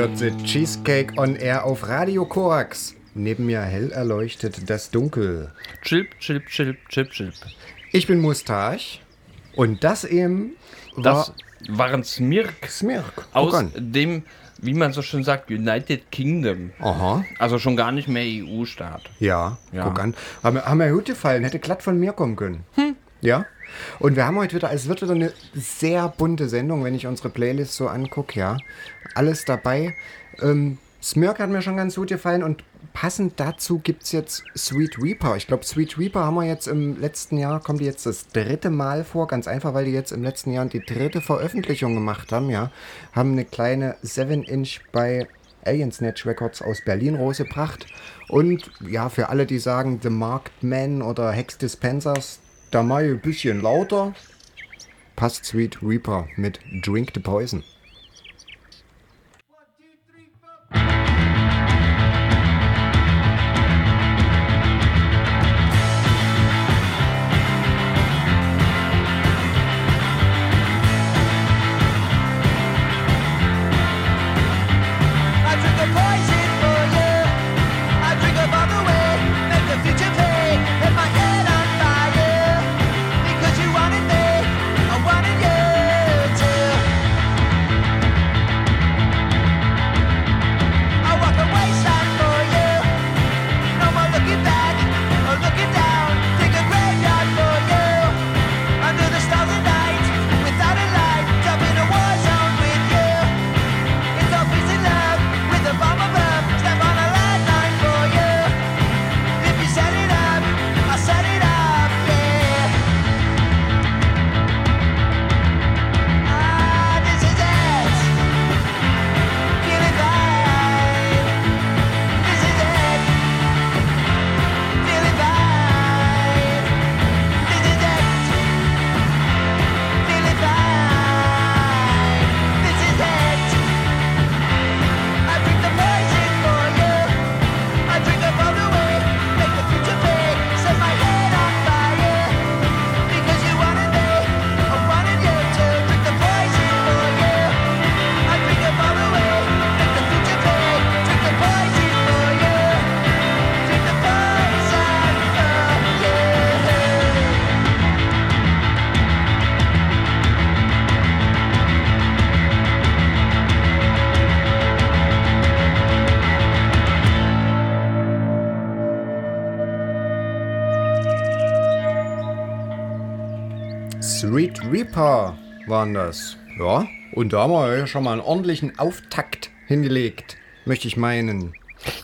hört The Cheesecake on Air auf Radio Korax. Neben mir hell erleuchtet das Dunkel. Chilp, chilp, chilp, chilp, chilp. Ich bin Mustache und das eben war das waren Smirk. Smirk. Aus dem, wie man so schön sagt, United Kingdom. Aha. Also schon gar nicht mehr EU-Staat. Ja, ja, guck an. Haben, haben mir gut gefallen. Hätte glatt von mir kommen können. Hm. Ja. Und wir haben heute wieder, es wird wieder eine sehr bunte Sendung, wenn ich unsere Playlist so angucke, ja. Alles dabei. Ähm, Smirk hat mir schon ganz gut gefallen und passend dazu gibt es jetzt Sweet Reaper. Ich glaube, Sweet Reaper haben wir jetzt im letzten Jahr, kommt die jetzt das dritte Mal vor, ganz einfach, weil die jetzt im letzten Jahr die dritte Veröffentlichung gemacht haben, ja. Haben eine kleine 7-Inch bei Alien Snatch Records aus Berlin rausgebracht. Und ja, für alle, die sagen The Marked Man oder Hex Dispensers, da mal ein bisschen lauter. Passt Sweet Reaper mit Drink the Poison. Waren das. Ja, und da haben wir ja schon mal einen ordentlichen Auftakt hingelegt, möchte ich meinen.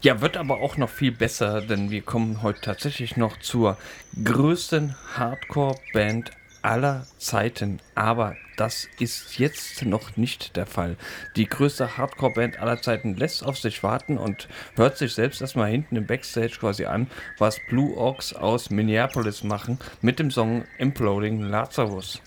Ja, wird aber auch noch viel besser, denn wir kommen heute tatsächlich noch zur größten Hardcore-Band aller Zeiten. Aber das ist jetzt noch nicht der Fall. Die größte Hardcore-Band aller Zeiten lässt auf sich warten und hört sich selbst erstmal hinten im Backstage quasi an, was Blue Ox aus Minneapolis machen mit dem Song Imploding Lazarus.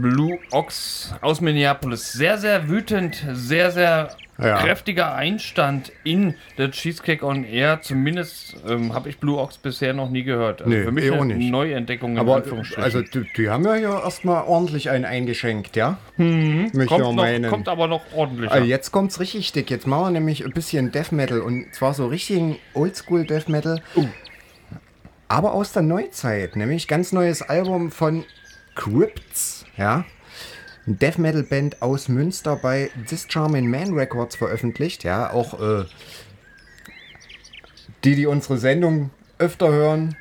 Blue Ox aus Minneapolis. Sehr, sehr wütend, sehr, sehr Ja. kräftiger Einstand in der Cheesecake on Air. Zumindest ähm, habe ich Blue Ox bisher noch nie gehört. Also Nee, für mich eh auch nicht. Neuentdeckung in Aber Anführungsstrichen. also die, die haben ja hier erstmal ordentlich einen eingeschenkt, ja? Ich kommt, noch, kommt aber noch ordentlicher. Also jetzt kommt's richtig dick. Jetzt machen wir nämlich ein bisschen Death Metal und zwar so richtigen Oldschool Death Metal. Aber aus der Neuzeit, nämlich ganz neues Album von Crypts, ja. Ein Death Metal Band aus Münster bei This Charming Man Records veröffentlicht, ja. Auch äh, die, die unsere Sendung öfter hören,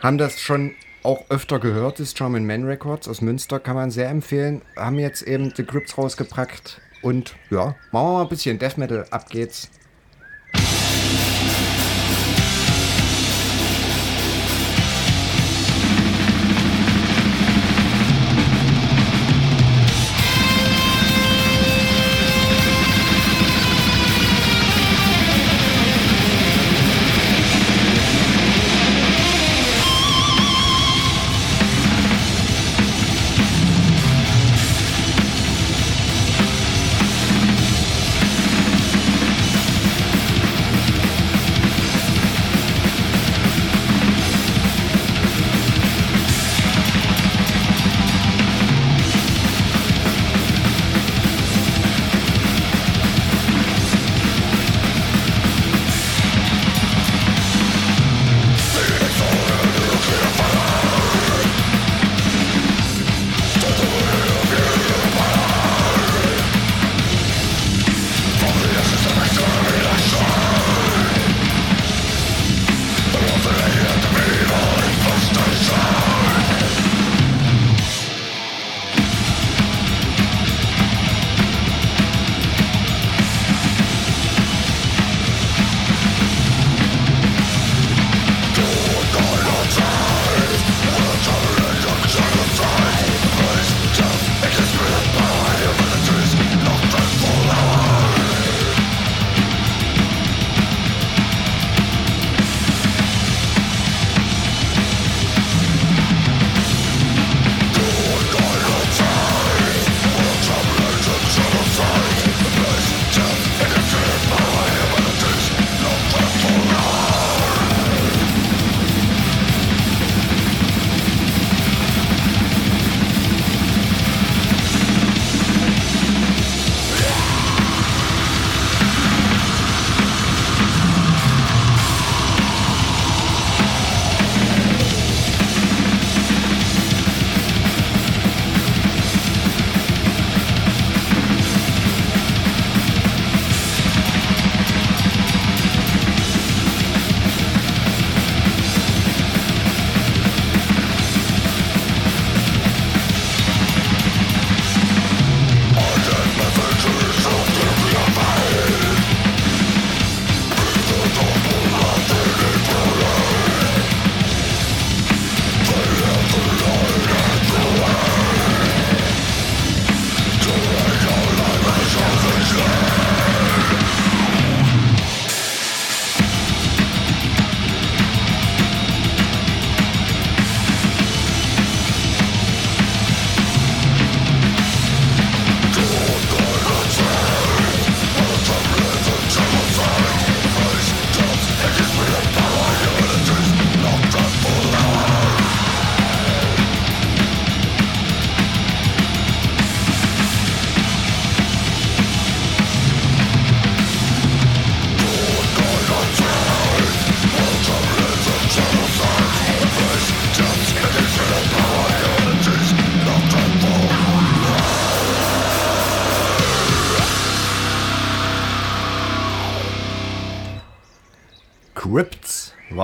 haben das schon auch öfter gehört, das Charming Man Records aus Münster, kann man sehr empfehlen. Haben jetzt eben The Crypts rausgepackt und ja, machen wir mal ein bisschen Death Metal, ab geht's.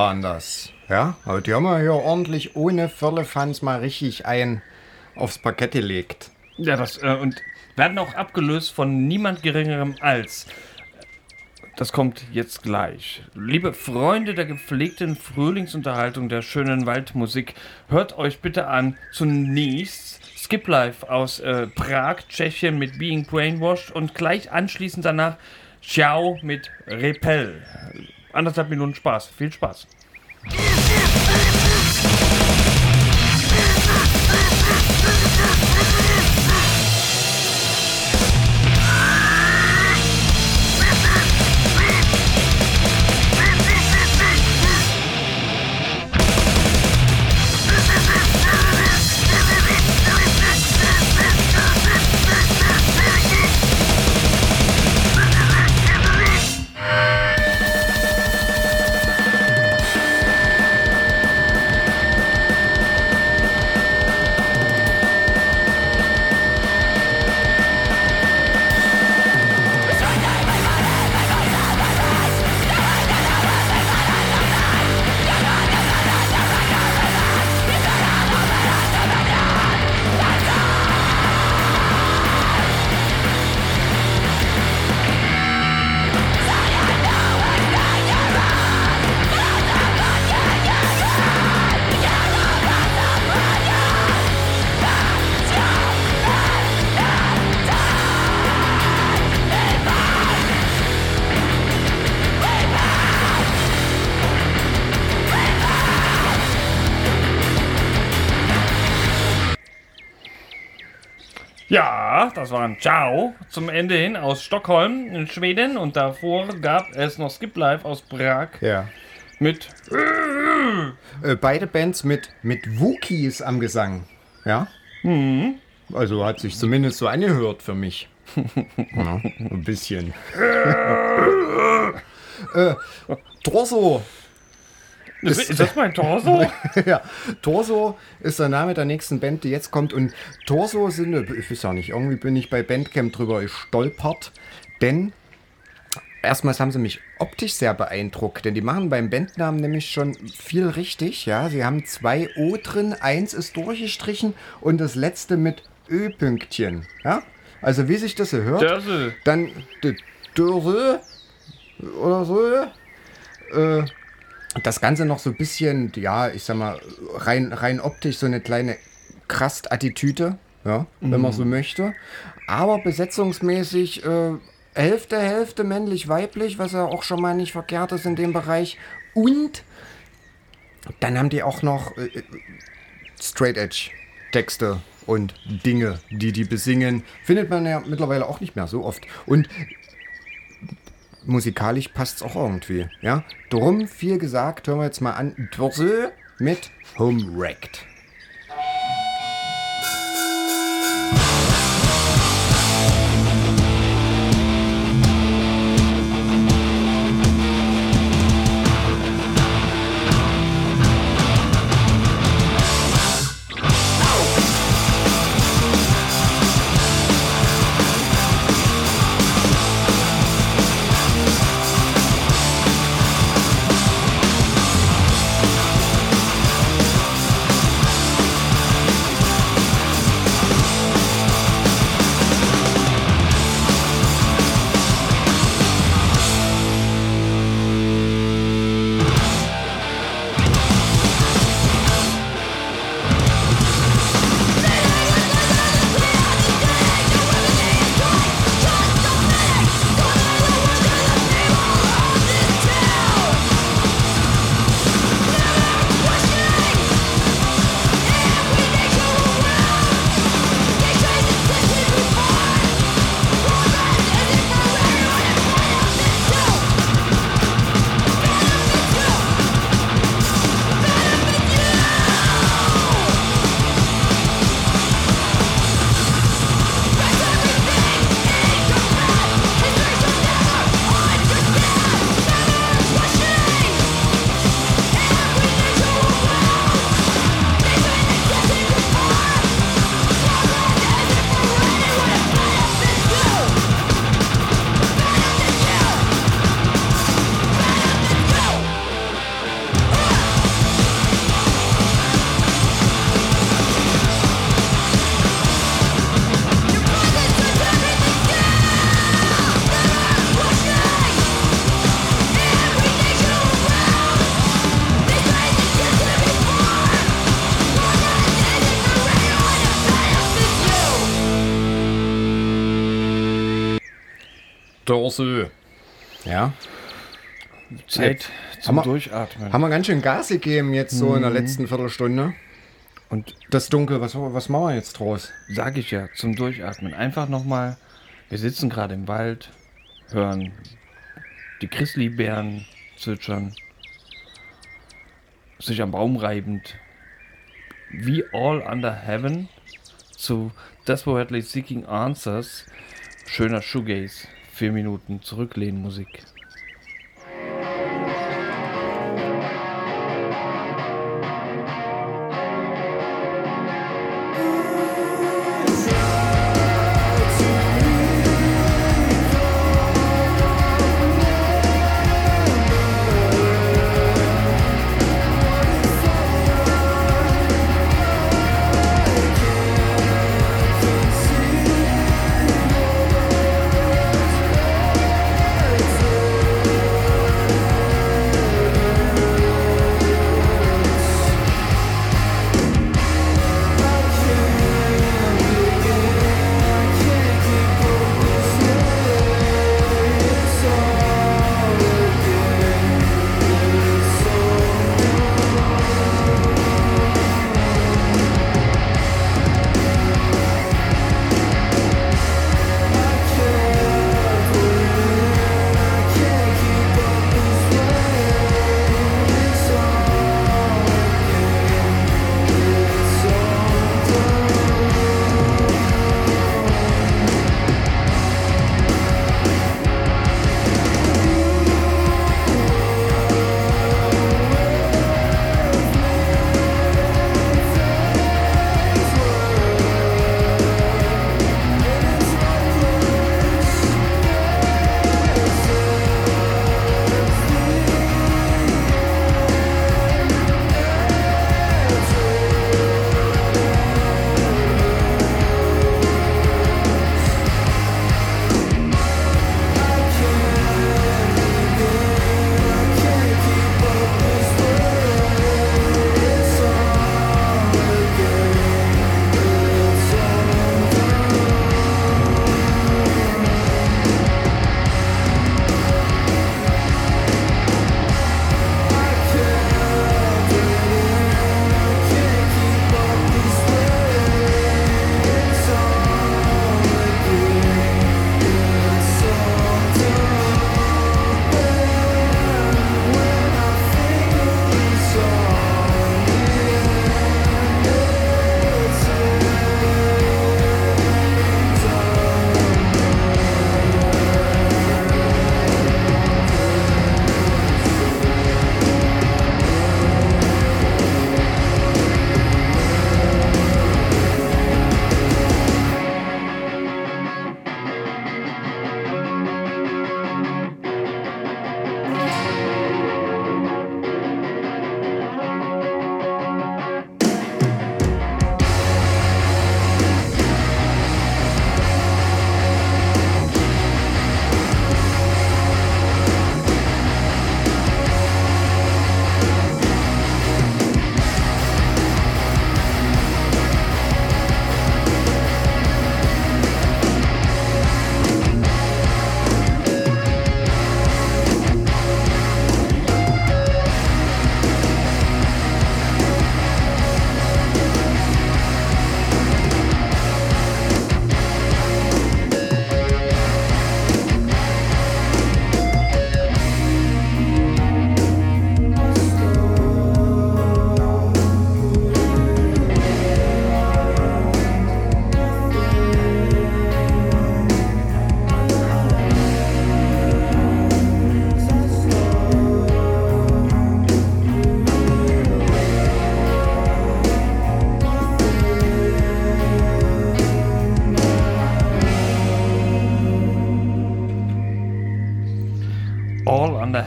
Waren das. Ja, aber die haben wir hier ordentlich ohne Firlefanz mal richtig ein aufs Parkett gelegt. Ja, das, äh, und werden auch abgelöst von niemand geringerem als. Das kommt jetzt gleich. Liebe Freunde der gepflegten Frühlingsunterhaltung der schönen Waldmusik, hört euch bitte an zunächst Skip Life aus äh, Prag, Tschechien mit Being Brainwashed und gleich anschließend danach Ciao mit Repel. Anderthalb Minuten Spaß. Viel Spaß. This is the das war ein Ciao zum Ende hin aus Stockholm in Schweden und davor gab es noch Skip Live aus Prag Ja. mit Äh, beide Bands mit, mit Wookies am Gesang. Ja? Also hat sich zumindest so angehört für mich. ja, ein bisschen. äh, Torso. Ist, ist das mein Torso? ja, Torso ist der Name der nächsten Band, die jetzt kommt. Und Torso sind, ich weiß ja nicht, irgendwie bin ich bei Bandcamp drüber gestolpert. Denn erstmals haben sie mich optisch sehr beeindruckt. Denn die machen beim Bandnamen nämlich schon viel richtig. Ja, sie haben zwei O drin, eins ist durchgestrichen und das letzte mit Ö-Pünktchen. Ja, also wie sich das so hört. Dörse. Dann die Dürre oder so. Äh, das Ganze noch so ein bisschen, ja, ich sag mal, rein, rein optisch so eine kleine Krast-Attitüde, ja, wenn man so möchte. Aber besetzungsmäßig äh, Hälfte, Hälfte männlich-weiblich, was ja auch schon mal nicht verkehrt ist in dem Bereich. Und dann haben die auch noch äh, Straight Edge Texte und Dinge, die die besingen. Findet man ja mittlerweile auch nicht mehr so oft. Und musikalisch passt es auch irgendwie. Ja? Drum, viel gesagt, hören wir jetzt mal an. Dorsö mit Home Wrecked. Dorsey. Ja. Zeit zum Haben wir- Durchatmen. Haben wir ganz schön Gas gegeben jetzt so in der letzten Viertelstunde. Und Das Dunkel, was, was machen wir jetzt draus? sage ich ja, zum Durchatmen. Einfach nochmal, wir sitzen gerade im Wald, hören die Chrislibären zwitschern, sich am Baum reibend. Wie All Under Heaven zu Desperately Seeking Answers. Schöner Shoegaze. Vier Minuten zurücklehnen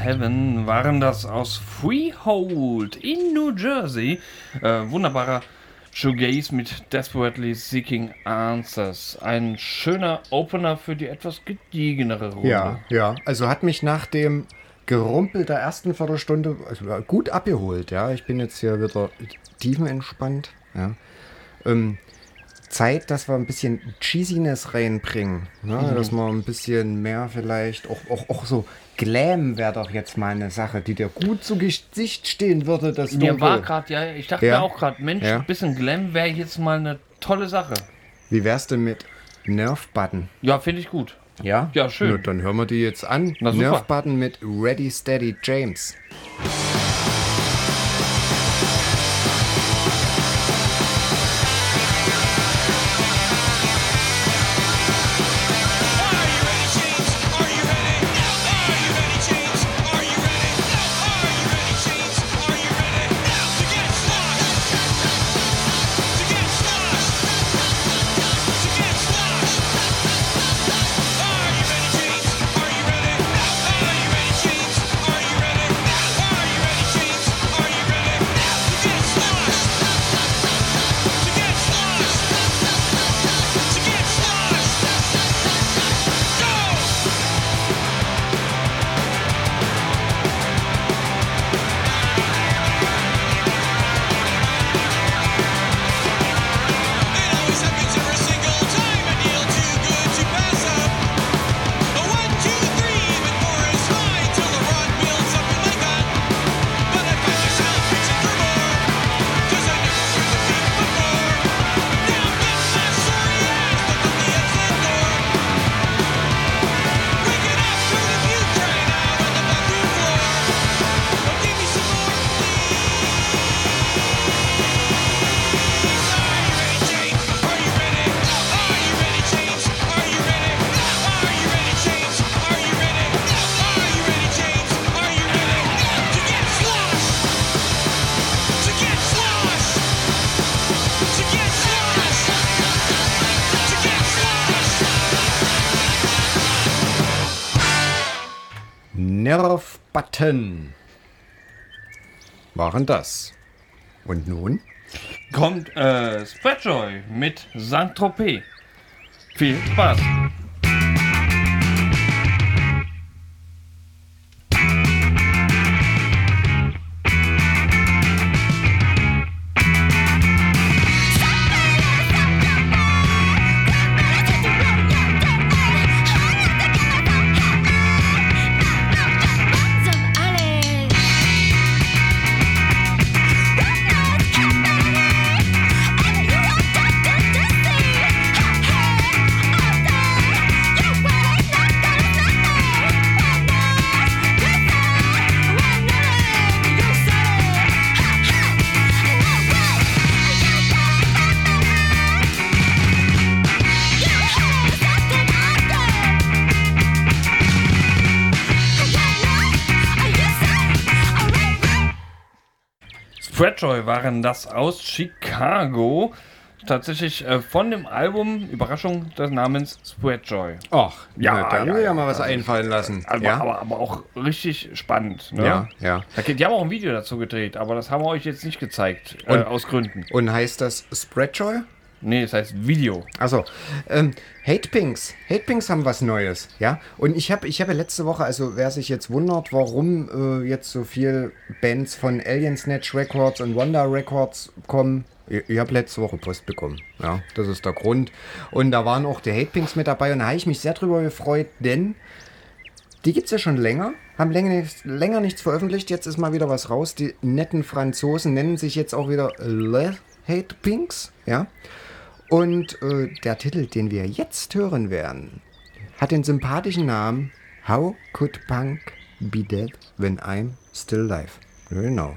Heaven waren das aus Freehold in New Jersey. Äh, wunderbarer Shoegaze mit Desperately Seeking Answers. Ein schöner Opener für die etwas gediegenere Runde. Ja, ja. Also hat mich nach dem Gerumpel der ersten Viertelstunde also gut abgeholt. Ja, ich bin jetzt hier wieder tiefenentspannt. Ja. Ähm, Zeit, dass wir ein bisschen Cheesiness reinbringen. Ne? Dass wir ein bisschen mehr vielleicht, auch, auch, auch so Glam wäre doch jetzt mal eine Sache, die dir gut zu Gesicht stehen würde. Das Mir war gerade, ja, ich dachte Ja. mir auch gerade, Mensch, Ja. ein bisschen Glam wäre jetzt mal eine tolle Sache. Wie wär's denn mit Nerf Button? Ja, finde ich gut. Ja? Ja, schön. Na, dann hören wir die jetzt an. Na, super. Nerf Button mit Ready Steady James. Button. Waren das. Und nun? Kommt äh, Spreadjoy mit Saint-Tropez. Viel Spaß. Waren das aus Chicago. Tatsächlich äh, von dem Album, Überraschung des Namens Spreadjoy. Ach, Ja, da haben wir ja ja. mal was einfallen lassen. Aber, ja? aber, aber auch richtig spannend. Ne? ja, ja. Die haben auch ein Video dazu gedreht, aber das haben wir euch jetzt nicht gezeigt. Äh, Und- aus Gründen. Und heißt das Spreadjoy? Nee, das heißt Video. Also, ähm, Hate Pinks. Hate Pinks haben was Neues, ja. Und ich habe ich hab letzte Woche, also wer sich jetzt wundert, warum äh, jetzt so viel Bands von Alien Snatch Records und Wonder Records kommen, ich, ich habe letzte Woche Post bekommen. Ja, das ist der Grund. Und da waren auch die Hate Pinks mit dabei und da habe ich mich sehr drüber gefreut, denn die gibt es ja schon länger, haben länger, nichts- länger nichts veröffentlicht. Jetzt ist mal wieder was raus. Die netten Franzosen nennen sich jetzt auch wieder Le Hate Pinks, ja. Und äh, der Titel, den wir jetzt hören werden, hat den sympathischen Namen How Could Punk Be Dead When I'm Still Live? Genau.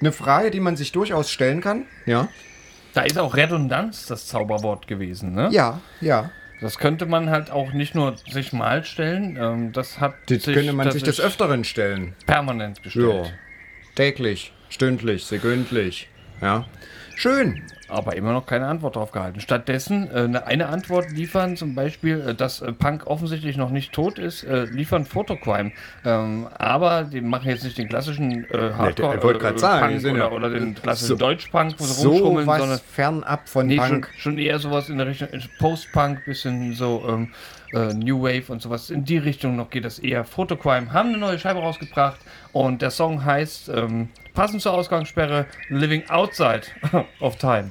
Eine ne Frage, die man sich durchaus stellen kann. Ja. Da ist auch Redundanz das Zauberwort gewesen, ne? Ja, ja. Das könnte man halt auch nicht nur sich mal stellen, ähm, das hat Das sich könnte man sich des Öfteren stellen. permanent Ja. gestellt. Täglich, stündlich, sekündlich. Ja. Schön. Aber immer noch keine Antwort darauf gehalten. Stattdessen äh, eine, eine Antwort liefern, zum Beispiel, äh, dass äh, Punk offensichtlich noch nicht tot ist, äh, liefern Photocrime. Ähm, aber die machen jetzt nicht den klassischen äh, Hardcore ich wollte grad sagen, Punk oder, oder den klassischen so- Deutsch-Punk, wo sie So rumschummeln, was sondern fernab von nee, schon, Punk. schon eher sowas in der Richtung äh, Post-Punk, bisschen so ähm, äh, New Wave und sowas. In die Richtung noch geht das eher. Photocrime haben eine neue Scheibe rausgebracht und der Song heißt, ähm, passend zur Ausgangssperre, Living Outside of Time.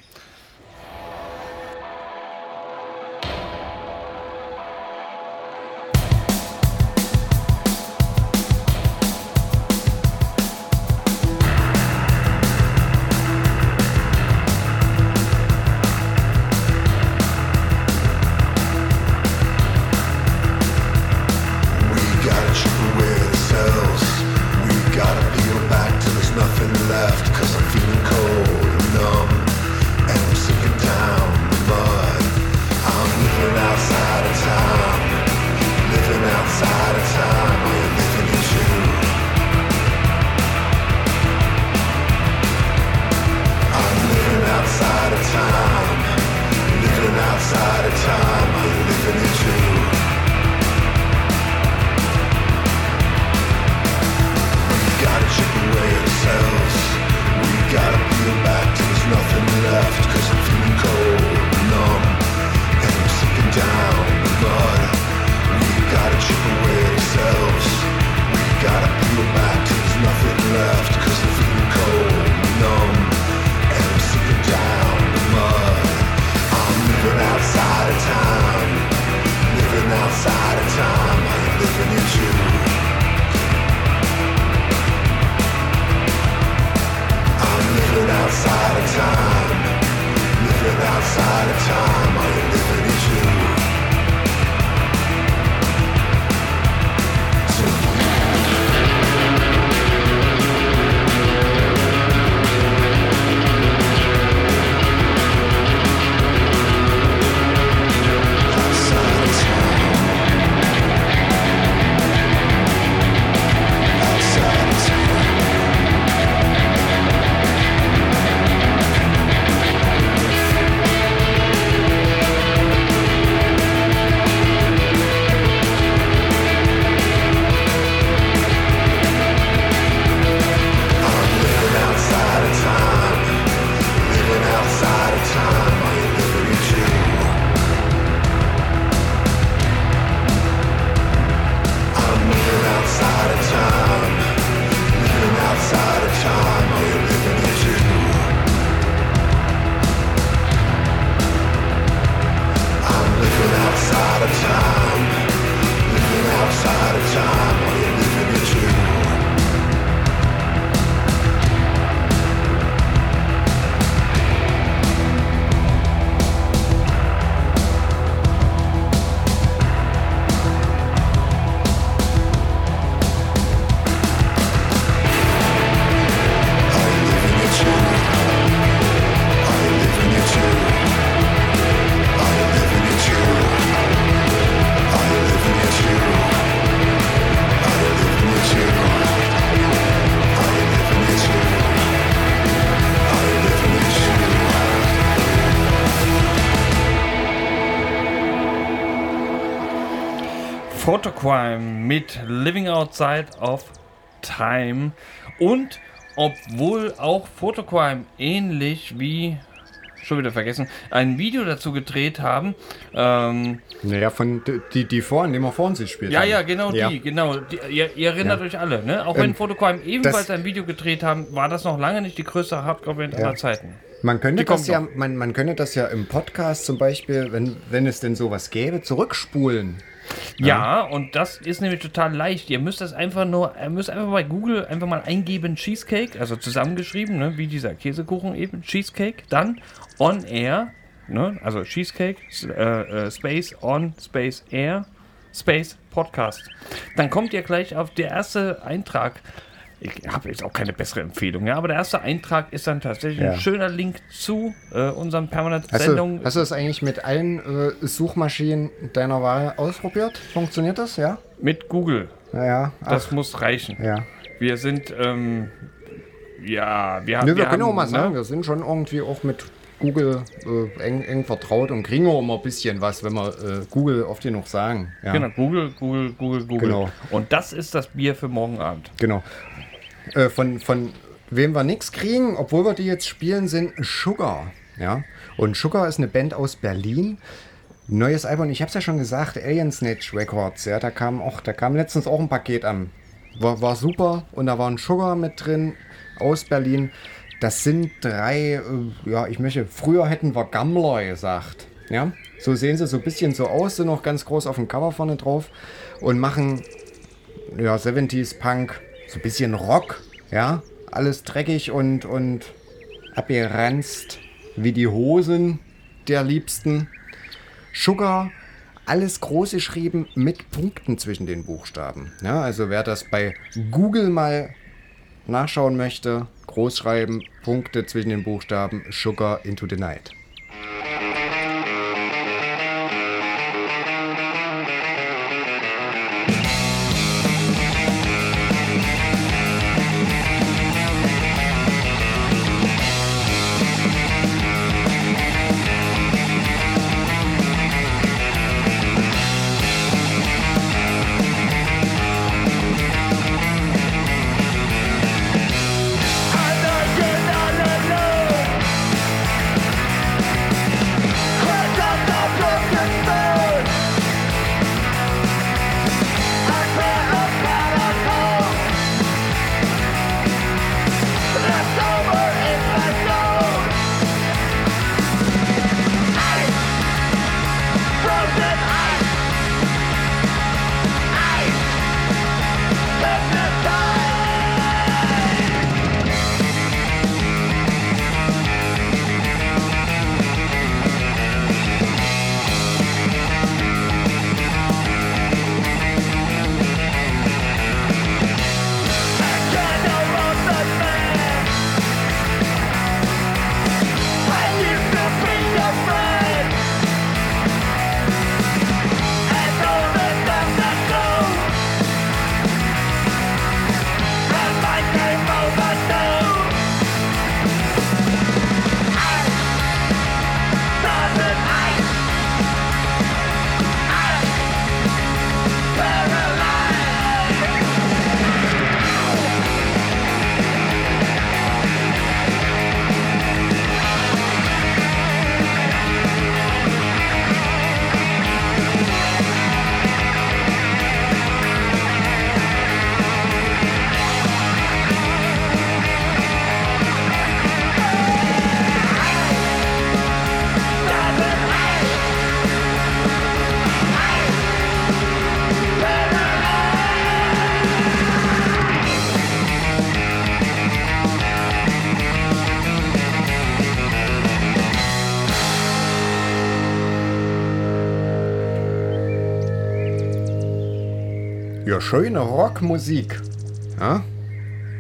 Photocrime mit Living Outside of Time. Und obwohl auch Photocrime ähnlich wie schon wieder vergessen ein Video dazu gedreht haben ähm, Naja, von die, die vorhin, die wir vorhin sich spielt ja haben. ja genau die genau. Die, ihr, ihr erinnert Ja. euch alle ne? Auch wenn Ähm, Photocrime ebenfalls ein Video gedreht haben war das noch lange nicht die größte Hardcore-Band aller Zeiten. Man könnte, Die das ja, man, man könnte das ja im Podcast zum Beispiel, wenn, wenn es denn sowas gäbe, zurückspulen. Ja, und das ist nämlich total leicht. Ihr müsst das einfach nur, ihr müsst einfach bei Google einfach mal eingeben Cheesecake, also zusammengeschrieben, ne, wie dieser Käsekuchen eben, Cheesecake, dann on air ne? also Cheesecake, äh, äh, Space on, Space Air, Space Podcast. Dann kommt ihr gleich auf der erste Eintrag. Ich habe jetzt auch keine bessere Empfehlung, ja, aber der erste Eintrag ist dann tatsächlich Ja. ein schöner Link zu äh, unserem Hast Permanent-Sendung du, hast du das eigentlich mit allen äh, Suchmaschinen deiner Wahl ausprobiert? Funktioniert das? Ja? mit Google. Ja, ja. Das Ach, muss reichen. ja. Wir sind, ähm, ja, wir haben. Nö, wir, wir können haben, auch mal ne? sagen, wir sind schon irgendwie auch mit Google äh, eng, eng vertraut und kriegen auch immer ein bisschen was, wenn wir äh, Google oft genug sagen. Ja. Genau, Google, Google, Google, Google. Genau. Und das ist das Bier für morgen Abend. Genau. Äh, von, von wem wir nichts kriegen, obwohl wir die jetzt spielen, sind Sugar. Ja. Und Sugar ist eine Band aus Berlin. Neues Album, ich habe es ja schon gesagt, Alien Snatch Records. Ja, da kam auch, da kam letztens auch ein Paket an. War, war super und da war ein Sugar mit drin aus Berlin. Das sind drei, äh, ja, ich möchte, früher hätten wir Gammler gesagt. Ja, so sehen sie so ein bisschen so aus, sind noch ganz groß auf dem Cover vorne drauf und machen ja, 70s Punk, so ein bisschen Rock, ja, alles dreckig und, und abgeranzt wie die Hosen der Liebsten. Sugar, alles groß geschrieben mit Punkten zwischen den Buchstaben. Ja, also wer das bei Google mal nachschauen möchte, großschreiben, Punkte zwischen den Buchstaben, Sugar into the Night. Ja, schöne Rockmusik. Ja?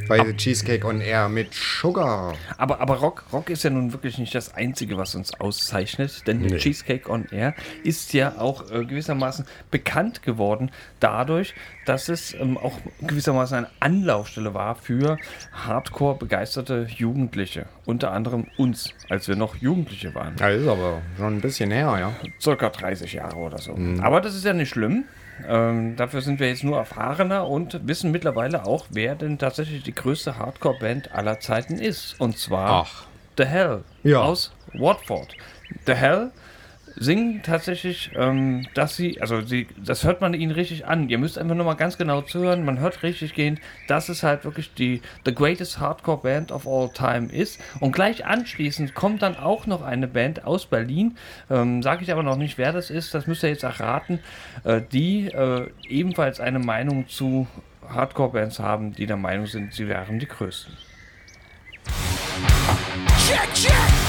Bei The Cheesecake on Air mit Sugar. Aber, aber Rock, Rock ist ja nun wirklich nicht das Einzige, was uns auszeichnet, denn Nee. Cheesecake on Air ist ja auch äh, gewissermaßen bekannt geworden dadurch, dass es ähm, auch gewissermaßen eine Anlaufstelle war für Hardcore-begeisterte Jugendliche. Unter anderem uns, als wir noch Jugendliche waren. Ja, ist aber schon ein bisschen her, ja. Circa 30 Jahre oder so. Aber das ist ja nicht schlimm. Ähm, dafür sind wir jetzt nur erfahrener und wissen mittlerweile auch, wer denn tatsächlich die größte Hardcore-Band aller Zeiten ist. Und zwar Ach. The Hell Ja. aus Watford. The Hell singen tatsächlich, ähm, dass sie, also sie, das hört man ihnen richtig an. Ihr müsst einfach nur mal ganz genau zuhören. Man hört richtig gehend, dass es halt wirklich die The Greatest Hardcore Band of All Time ist. Und gleich anschließend kommt dann auch noch eine Band aus Berlin. Ähm, Sage ich aber noch nicht, wer das ist. Das müsst ihr jetzt erraten. Äh, die äh, ebenfalls eine Meinung zu Hardcore-Bands haben, die der Meinung sind, sie wären die größten. Check, check.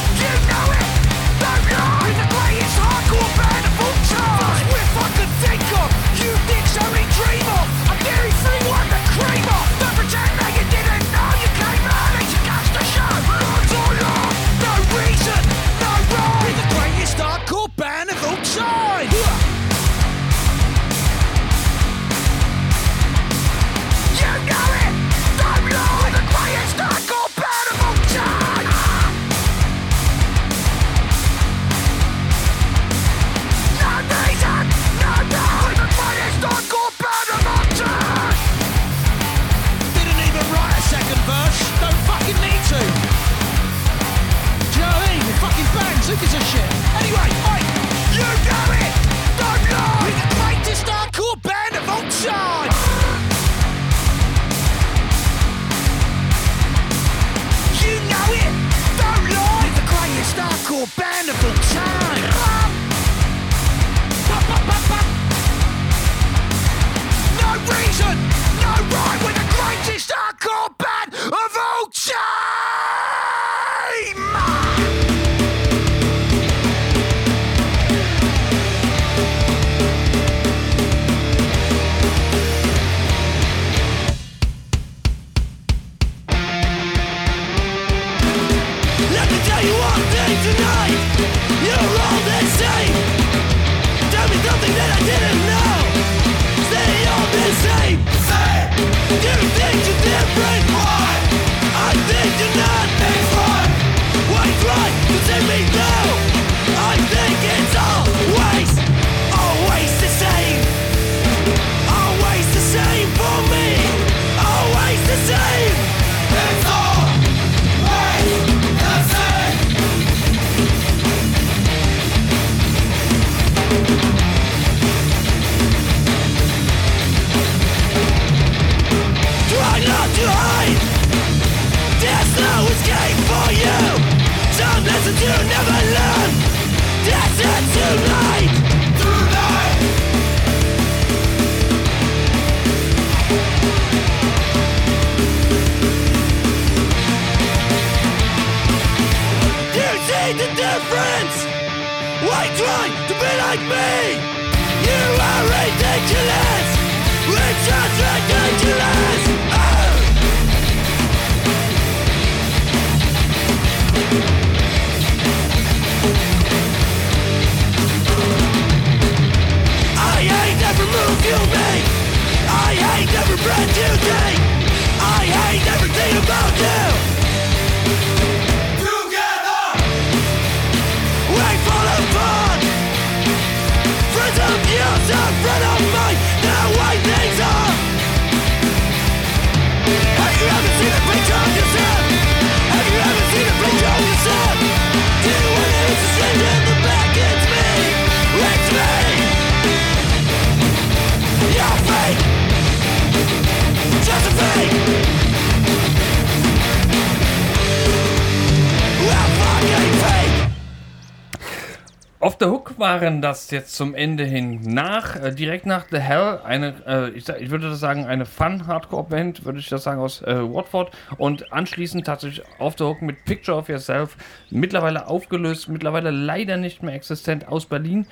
waren das jetzt zum Ende hin nach, äh, direkt nach The Hell, eine, äh, ich, ich würde das sagen, eine Fun-Hardcore-Band, würde ich das sagen, aus äh, Watford. Und anschließend tatsächlich Off the Hook mit Picture of Yourself, mittlerweile aufgelöst, mittlerweile leider nicht mehr existent aus Berlin,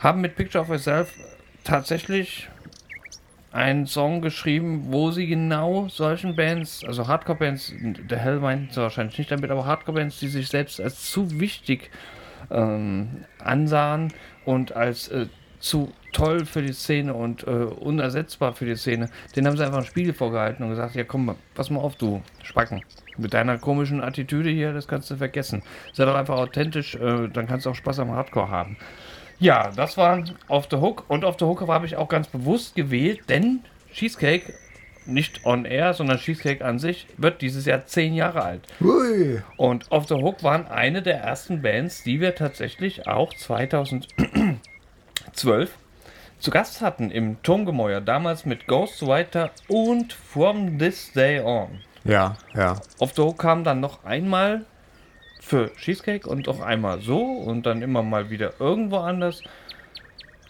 haben mit Picture of Yourself tatsächlich einen Song geschrieben, wo sie genau solchen Bands, also Hardcore-Bands, The Hell meint sie wahrscheinlich nicht damit, aber Hardcore-Bands, die sich selbst als zu wichtig ähm, ansahen und als äh, zu toll für die Szene und äh, unersetzbar für die Szene, den haben sie einfach einen Spiegel vorgehalten und gesagt, ja komm, pass mal auf, du Spacken. Mit deiner komischen Attitüde hier, das kannst du vergessen. Sei doch einfach authentisch, äh, dann kannst du auch Spaß am Hardcore haben. Ja, das war Off the Hook. Und Off the Hook habe ich auch ganz bewusst gewählt, denn Cheesecake, nicht on air, sondern Cheesecake an sich, wird dieses Jahr zehn Jahre alt. Ui. Und Off the Hook waren eine der ersten Bands, die wir tatsächlich auch 2012 zu Gast hatten im Turmgemäuer. Damals mit Ghostwriter und From This Day On. Ja, ja. Off the Hook kam dann noch einmal für Cheesecake und auch einmal so und dann immer mal wieder irgendwo anders.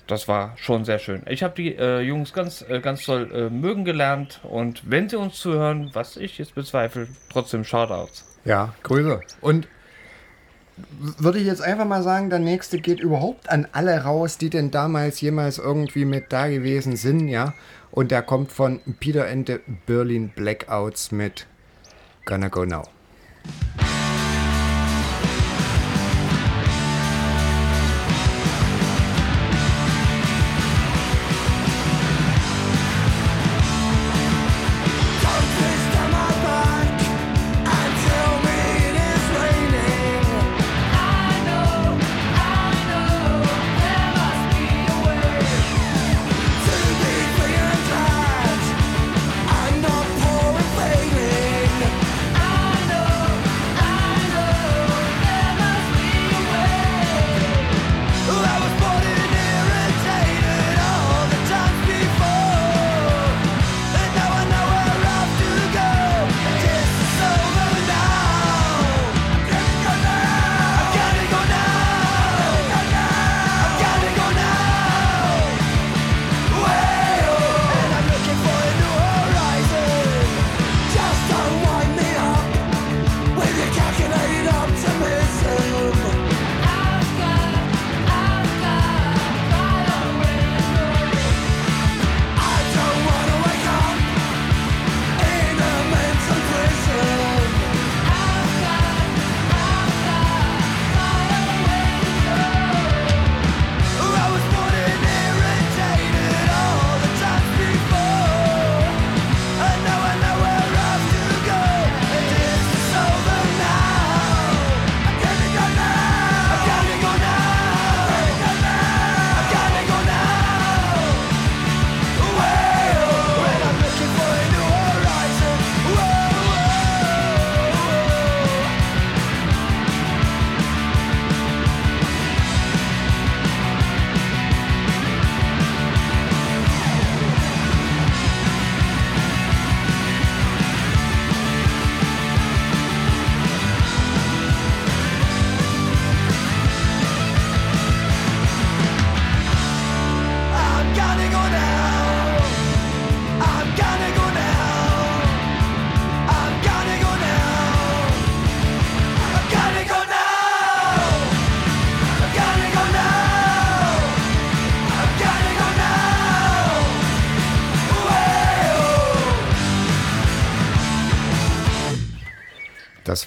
Das war schon sehr schön. Ich habe die äh, Jungs ganz, äh, ganz toll äh, mögen gelernt und wenn sie uns zuhören, was ich jetzt bezweifle, trotzdem Shoutouts. Ja, Grüße. Und würde ich jetzt einfach mal sagen, der nächste geht überhaupt an alle raus, die denn damals jemals irgendwie mit da gewesen sind, ja. Und der kommt von Peter and the Berlin Blackouts mit Gonna Go Now.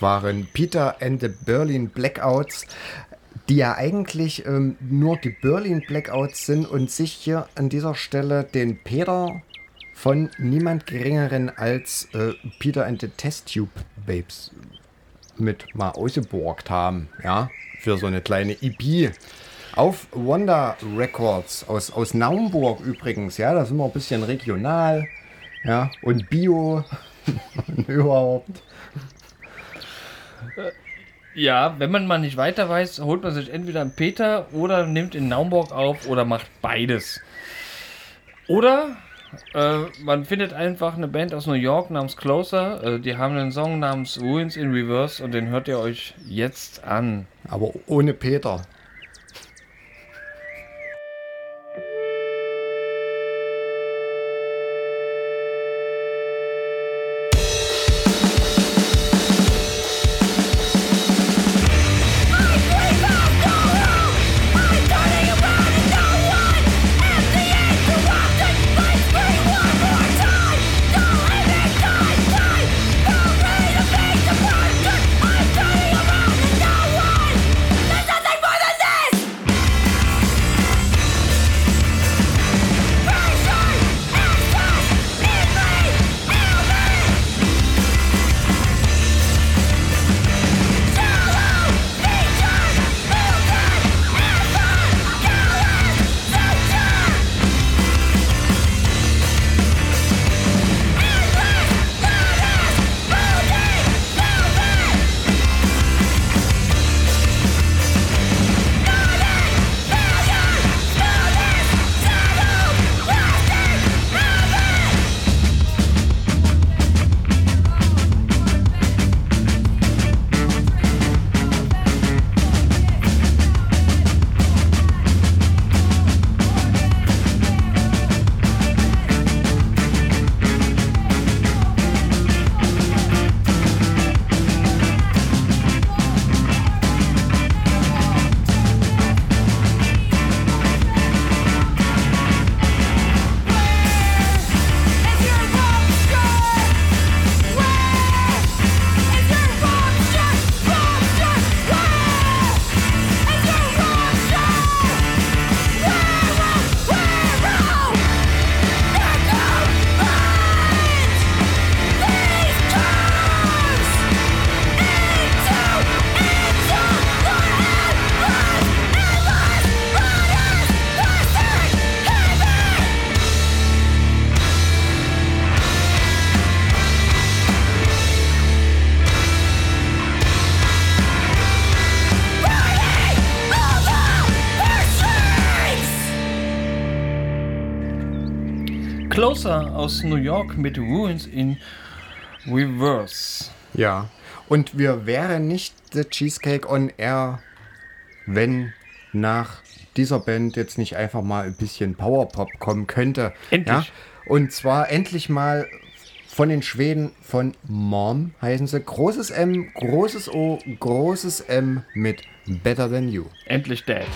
Waren Peter and the Berlin Blackouts, die ja eigentlich ähm, nur die Berlin Blackouts sind und sich hier an dieser Stelle den Peter von niemand geringeren als äh, Peter and the Test Tube Babes mit mal ausgeborgt haben, ja, für so eine kleine EP. Auf Wonder Records aus, aus Naumburg übrigens, ja, da sind wir ein bisschen regional, ja, und Bio überhaupt. Ja, wenn man mal nicht weiter weiß, holt man sich entweder einen Peter oder nimmt in Naumburg auf oder macht beides. Oder äh, man findet einfach eine Band aus New York namens Closer. Äh, die haben einen Song namens Ruins in Reverse und den hört ihr euch jetzt an. Aber ohne Peter. Closer aus New York mit Ruins in Reverse. Ja. Und wir wären nicht The Cheesecake on Air, wenn nach dieser Band jetzt nicht einfach mal ein bisschen Powerpop kommen könnte. Endlich. Ja? Und zwar endlich mal von den Schweden von Mom heißen sie. Großes M, großes O, großes M mit Better Than You. Endlich Dead.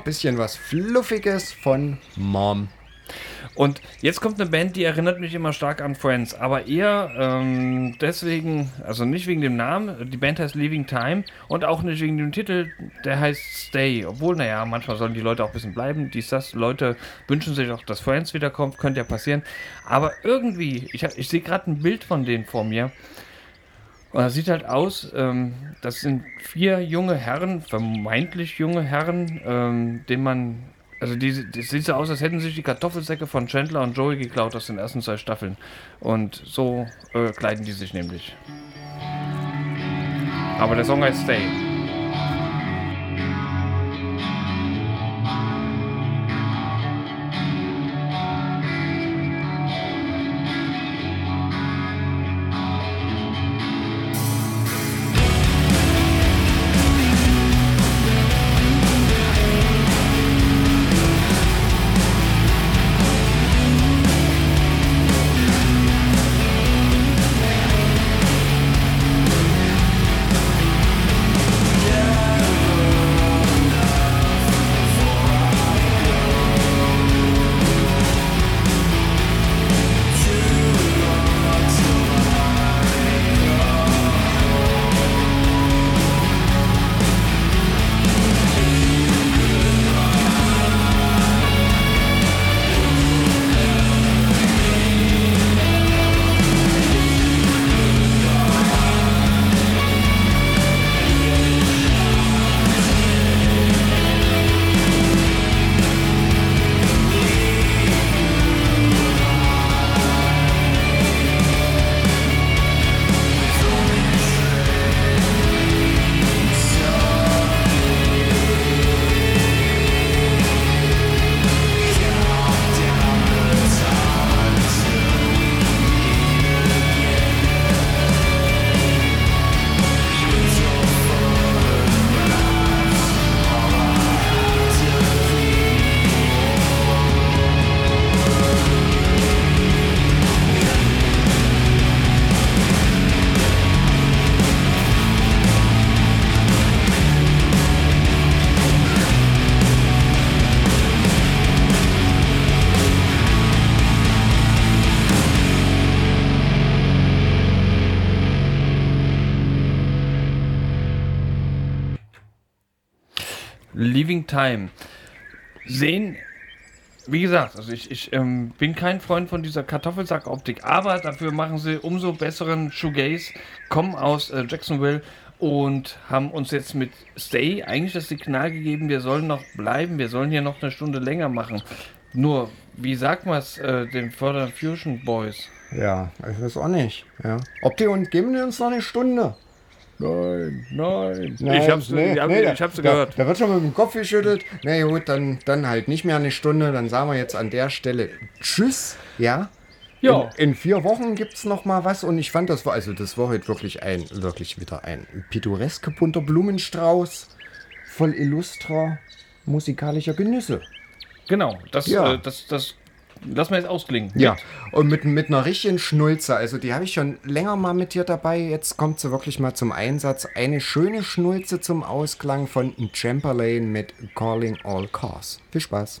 Mal bisschen was Fluffiges von Mom. Und jetzt kommt eine Band, die erinnert mich immer stark an Friends, aber eher ähm, deswegen, also nicht wegen dem Namen, die Band heißt Leaving Time und auch nicht wegen dem Titel, der heißt Stay. Obwohl, naja, manchmal sollen die Leute auch ein bisschen bleiben. Dies, das, Leute wünschen sich auch, dass Friends wiederkommt, könnte ja passieren. Aber irgendwie, ich, ich sehe gerade ein Bild von denen vor mir. Und das sieht halt aus, ähm, das sind vier junge Herren, vermeintlich junge Herren, ähm, denen man, also die, das sieht so aus, als hätten sich die Kartoffelsäcke von Chandler und Joey geklaut aus den ersten zwei Staffeln. Und so äh, kleiden die sich nämlich. Aber der Song heißt Stay. Time. Sehen, wie gesagt, also ich, ich ähm, bin kein Freund von dieser Kartoffelsack-Optik, aber dafür machen sie umso besseren Shoegaze, kommen aus äh, Jacksonville und haben uns jetzt mit Stay eigentlich das Signal gegeben, wir sollen noch bleiben, wir sollen hier noch eine Stunde länger machen. Nur, wie sagt man es äh, den Further Fusion Boys? Ja, ich weiß auch nicht. Ja. Ob die und geben die uns noch eine Stunde? Nein, nein. Nein, ich hab's, nee, ich hab, nee, ich hab's da, gehört. Da wird schon mit dem Kopf geschüttelt. Na nee, gut, dann, dann halt nicht mehr eine Stunde. Dann sagen wir jetzt an der Stelle Tschüss. Ja. Ja. In, in vier Wochen gibt es noch mal was und ich fand, das war also das war heute wirklich ein wirklich wieder ein pittoresker bunter Blumenstrauß voll illustrer musikalischer Genüsse. Genau, das, Ja. äh, das, das lass mal jetzt ausklingen. Ja, und mit, mit einer richtigen Schnulze. Also die habe ich schon länger mal mit dir dabei. Jetzt kommt sie wirklich mal zum Einsatz. Eine schöne Schnulze zum Ausklang von Chamberlain mit Calling All Cars. Viel Spaß.